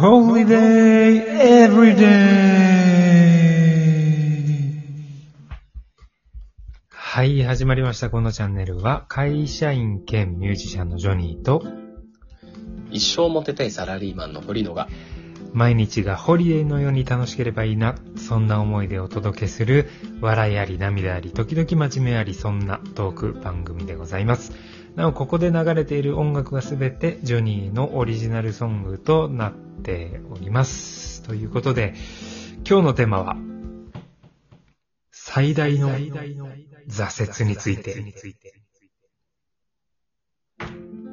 Holiday Everyday! はい、始まりました。このチャンネルは、会社員兼ミュージシャンのジョニーと、一生モテたいサラリーマンの堀野が、毎日がホリデーのように楽しければいいな、そんな思いでお届けする、笑いあり涙あり、時々真面目あり、そんなトーク番組でございます。なお、ここで流れている音楽はすべて、ジョニーのオリジナルソングとなっております。ということで、今日のテーマは、最大の挫折について。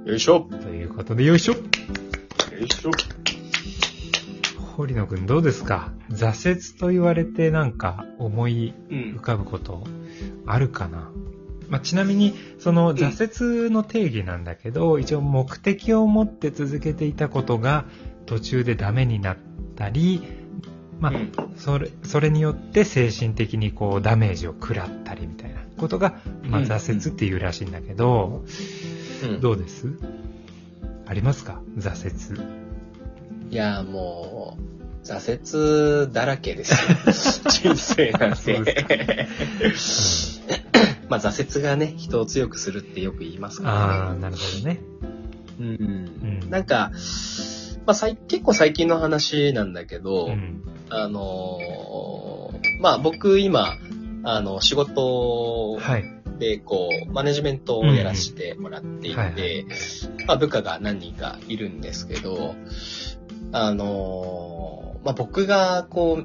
よいしょということで、よいしょよいしょ堀野くんどうですか？挫折と言われてなんか思いうん。浮かぶことあるかな、まあ、ちなみにその挫折の定義なんだけど、一応目的を持って続けていたことが途中でダメになったり、まあうん。それそれによって精神的にこうダメージを食らったりみたいなことが、まあ、うん。挫折っていうらしいんだけど、うん。どうです？ありますか？挫折。いや、もう、挫折だらけですよ。人生なんて。まあ、挫折がね、人を強くするってよく言いますああ、からね。なるほどね。うんうんなんか、まあ、結構最近の話なんだけど、うん。あのーまあ、僕今、あの、仕事はい。で、こう、マネジメントをやらせてもらっていて、まあ、部下が何人かいるんですけど、あのーまあ、僕が、こ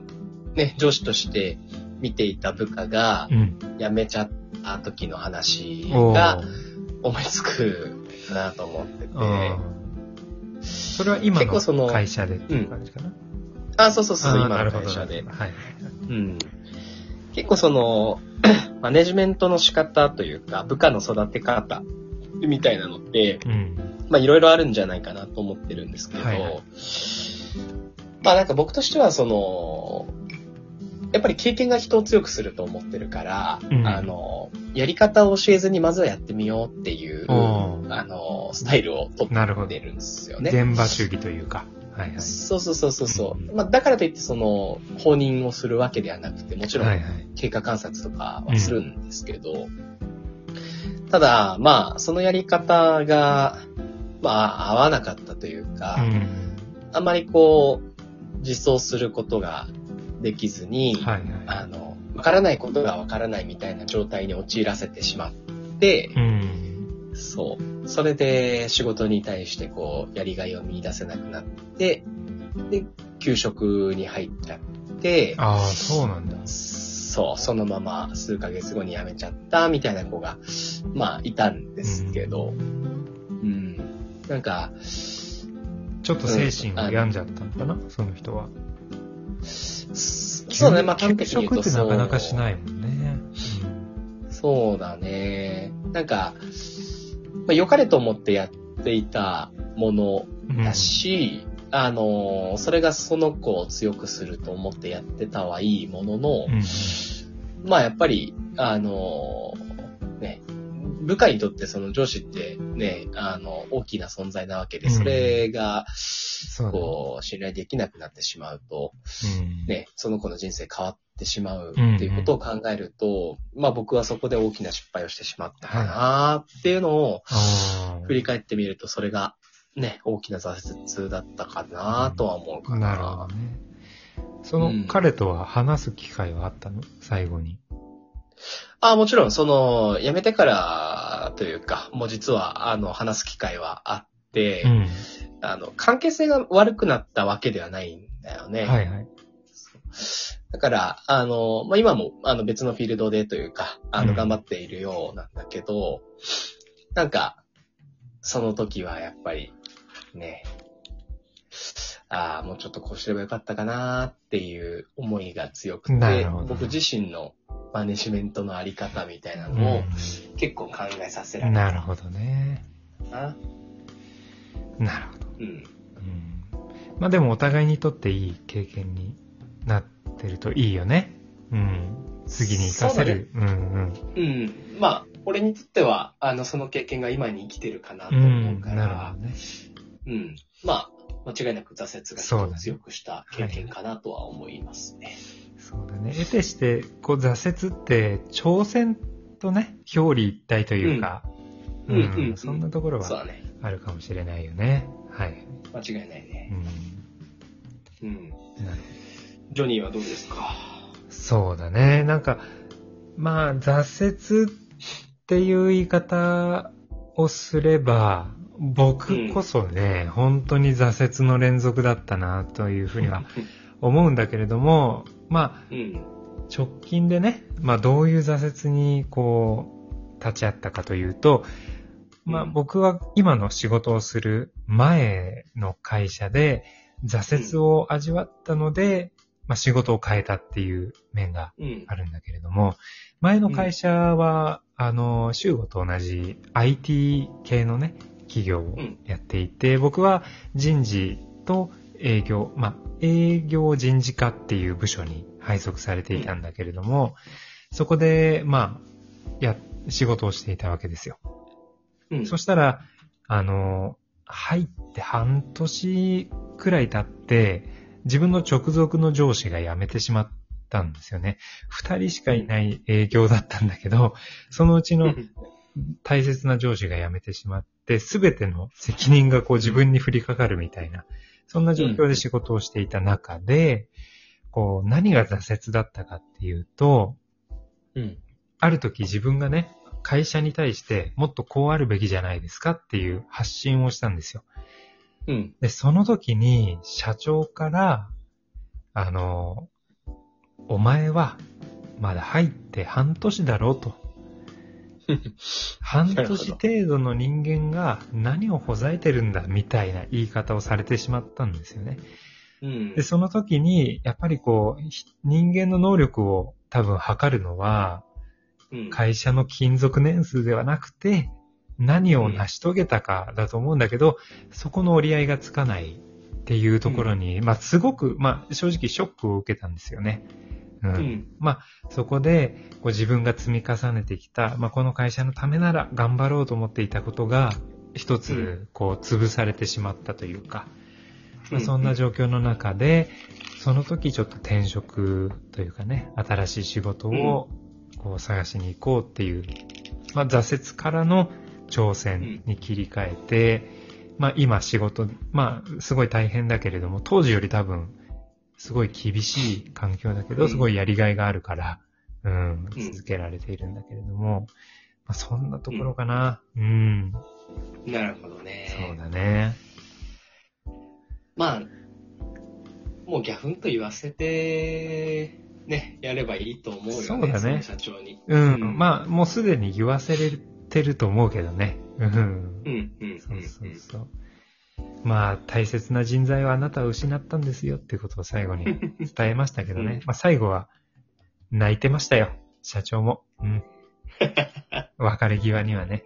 う、ね、上司として見ていた部下がうん。辞めちゃった時の話おがー思いつくかなと思ってて、あーそれは今結構そのの会社でっていう感じかな？あ、そうそうそう、今の会社ではい。うん。結構その、マネジメントの仕方というか、部下の育て方みたいなのって、うん。まあいろいろあるんじゃないかなと思ってるんですけど、はいはいまあなんか僕としてはその、やっぱり経験が人を強くすると思ってるから、うんあの、やり方を教えずにまずはやってみようっていう、あの、スタイルをとなるほどってるんですよね。現場主義というか。はいはい。そうそうそうそうまあだからといってその、放任をするわけではなくて、もちろん。経過観察とかはするんですけど、ただ、まあ、そのやり方が、まあ、合わなかったというか、うん。あんまりこう、実装することができずに、はいはい。あの、わからないことがわからないみたいな状態に陥らせてしまって、うん。そう。それで仕事に対してこう、やりがいを見出せなくなって、で、給食に入っちゃって、ああ、そうなんだ。そう、そのまま数ヶ月後に辞めちゃったみたいな子が、まあ、いたんですけど、うん。なんか、ちょっと精神を病んじゃったのかな、その人は。そうね、まあ、的に言うと食ってなかなかしないもんね。そうだね。なんか、まあ、良かれと思ってやっていたものうん。だし、あの、それがその子を強くすると思ってやってたはいいものの、うん。まあやっぱり、あの、ね、部下にとってその上司ってね、あの、大きな存在なわけで、うんそれが。こう、信頼できなくなってしまうと、うん。ね、その子の人生変わってしまうってうんいうことを考えると、まあ僕はそこで大きな失敗をしてしまったかなっていうのをあ振り返ってみると、それがね、大きな挫折だったかなとは思うかあ。な。なるほどね。そのうん彼とは話す機会はあったの？最後に。あもちろん、その、辞めてからというか、もう実は、あの、話す機会はあって、うん。あの、関係性が悪くなったわけではないんだよね。はいはい。だから、あの、まあ、今も、あの、別のフィールドでというか、あの、うん頑張っているようなんだけど、なんか、その時はやっぱり、ね、ああ、もうちょっとこうすればよかったかなっていう思いが強くて僕自身のマネジメントのあり方みたいなうのをん結構考えさせられたなるほどね。な。なるほど。うん。うんまあでもお互いにとっていい経験になってるといいよね。うん。次に活かせる。うんうん。うん。まあ、俺にとっては、あの、その経験が今に生きてるかなとう思うんかなるほらど、ね。うん。まあ、間違いなく挫折が強くした経験かなとは思いますね。そうだね。得てして、こう挫折って、挑戦とね、表裏一体というか、うんうんうんそんなところは。あるかもしれないよね。はい。間違いないね。うん。うん。なるジョニーはどうですか？そうだね。なんか、まあ、挫折っていう言い方をすれば、僕こそね、本当に挫折の連続だったなというふうには思うんだけれども、まあ、うん。直近でね、まあどういう挫折にこう、立ち会ったかというと、まあうん僕は今の仕事をする前の会社で挫折を味わったので、まあ仕事を変えたっていう面がうんあ。るんだけれども、前の会社は、あの、修吾と同じ IT 系のね、企業をやっていて、僕は人事と営業、まあ、営業人事課っていう部署に配属されていたんだけれども、そこで、まあ、や、仕事をしていたわけですよ。うん。そしたら、あの、入って半年くらい経って、自分の直属の上司が辞めてしまったんですよね。二人しかいない営業だったんだけど、そのうちの大切な上司が辞めてしまって、すべての責任がこう自分に降りかかるみたいな、そんな状況で仕事をしていた中で、こう何が挫折だったかっていうと、うん。ある時自分がね、会社に対してもっとこうあるべきじゃないですかっていう発信をしたんですよ。うん。で、その時に社長から、あの、お前はまだ入って半年だろうと。半年程度の人間が何をほざいてるんだみたいな言い方をされてしまったんですよね。うんで、。その時に、やっぱりこう、ひ人間の能力を多分測るのは、うん。会社の勤続年数ではなくて、何を成し遂げたかだと思うんだけど、そこの折り合いがつかないっていうところに、まあすごく、まあ正直ショックを受けたんですよね。うん。うん。まあそこでこう自分が積み重ねてきた、まあこの会社のためなら頑張ろうと思っていたことが、一うつこう潰されてしまったというか、まあ、うんそんな状況の中で、その時ちょっと転職というかね、新しい仕事をこう探しに行こうっていう、まあ、挫折からの挑戦に切り替えて、まあ今仕事、まあすごい大変だけれども、当時より多分すごい厳しい環境だけど、うんすごいやりがいがあるから、うん、うん続けられているんだけれども、まあそんなところかな。うん、なるほどね。そうだね。まあ、もうギャフンと言わせて、ね、やればいいと思うよね。そうだねの社長に。うん、うんまあもうすでに言わせれてると思うけどね。うん。うん、うん、そうそうそう。まあ、大切な人材をあなたは失ったんですよっていうことを最後に 伝えましたけどね。うんまあ、最後は泣いてましたよ。社長も。うん。別れ際にはね。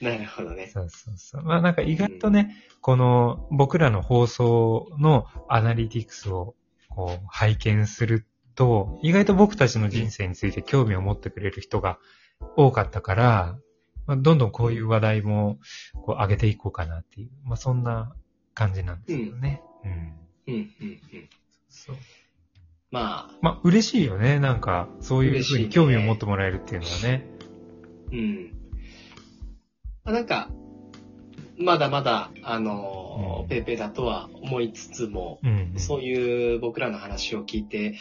うん。なるほどね。そうそうそう。まあなんか意外とね、この僕らの放送のアナリティクスをこう拝見すると、意外と僕たちの人生について興味を持ってくれる人が多かったから、まあ、どんどんこういう話題もこう上げていこうかなっていう、まあそんな感じなんですけどね。うん。うん、うん、うん。そう。まあ、まあ嬉しいよね。なんか、そういうふうに興味を持ってもらえるっていうのはね。うん。まあ、なんか、まだまだ、あのーうんペーペーだとは思いつつも、うん。そういう僕らの話を聞いて、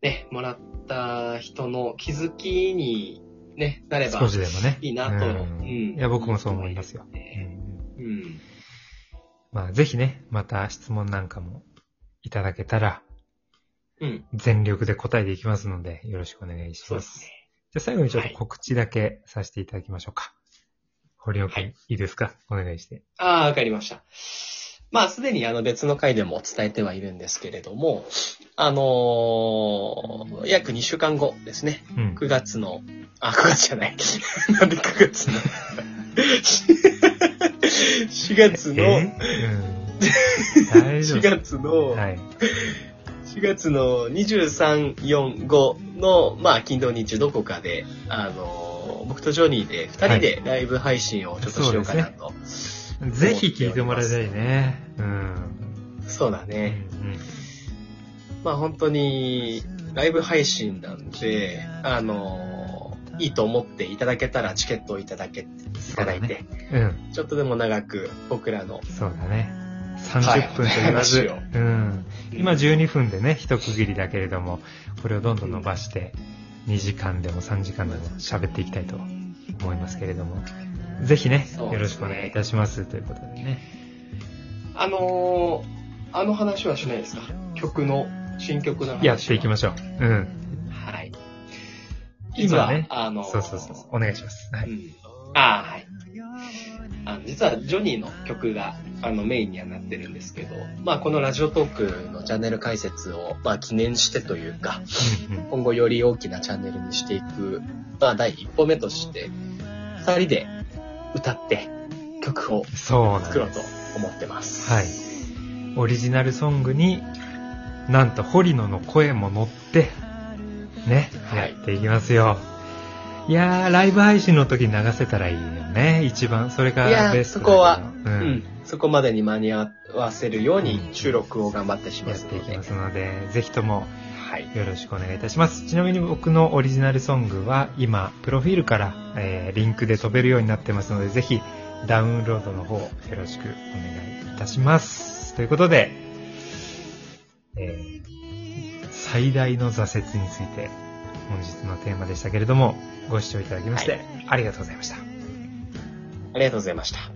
ね、もらった人の気づきに、ね、なれば少しでもね。いいなと。ううんん。いや、僕もそう思いますよ。ううんうん。まあ、ぜひね、また質問なんかもいただけたら、うん。全力で答えていきますので、よろしくお願いしま。そうですすね。じゃあ最後にちょっとはい告知だけさせていただきましょうか。堀尾君、はいい、いですか？お願いして。ああ、わかりました。まあ、すでにあの別の回でも伝えてはいるんですけれども、あのー約2週間後ですね。うん。9月の、あ、9月じゃない。なんで9月の ?4 月の、え？うん、大丈4夫。月の、はい。4月の23、4、5の、まあ、金土日どこかで、あのー僕とジョニーで2人でライブ配信をちょっとしようかなと。ぜひ聞いてもらいたいね。うん。そうだうんね。まあ本当に、ライブ配信なんで、あの、いいと思っていただけたらチケットをいただけ、いただいて、うん。うん。ちょっとでも長く僕らの、そうだね。30分と言わず、はいうん。今12分でね、一区切りだけれども、これをどんどん伸ばして、2時間でも3時間でも喋っていきたいと思いますけれども、ぜひねよろしくお願いいたしますということでね。あのーあの話はしないですか？曲の、新曲の話は。やっていきましょう。うん。はい。今ね実はあのーそうそうそう。お願いします。はい。うん。ああ、はい。あの、実はジョニーの曲が、あの、メインにはなってるんですけど、まあ、このラジオトークのチャンネル解説を、まあ、記念してというか、今後より大きなチャンネルにしていく、まあ、第一歩目として、二人で歌って曲を作ろうと。思ってます。はい。オリジナルソングに、なんと、堀野の声も乗って、ね、はいやっていきますよ。いやー、ライブ配信の時に流せたらいいよね、一番。それがベストそこはう。うんん。そこまでに間に合わせるように収録を頑張ってしまやっすので。ていきますので、ぜひともはい。よろしくお願いいたします。ちなみに僕のオリジナルソングは今、プロフィールから、えーリンクで飛べるようになってますので、ぜひダウンロードの方よろしくお願いいたします。ということで、えー最大の挫折について本日のテーマでしたけれども、ご視聴いただきまして、はいありがとうございました。ありがとうございました。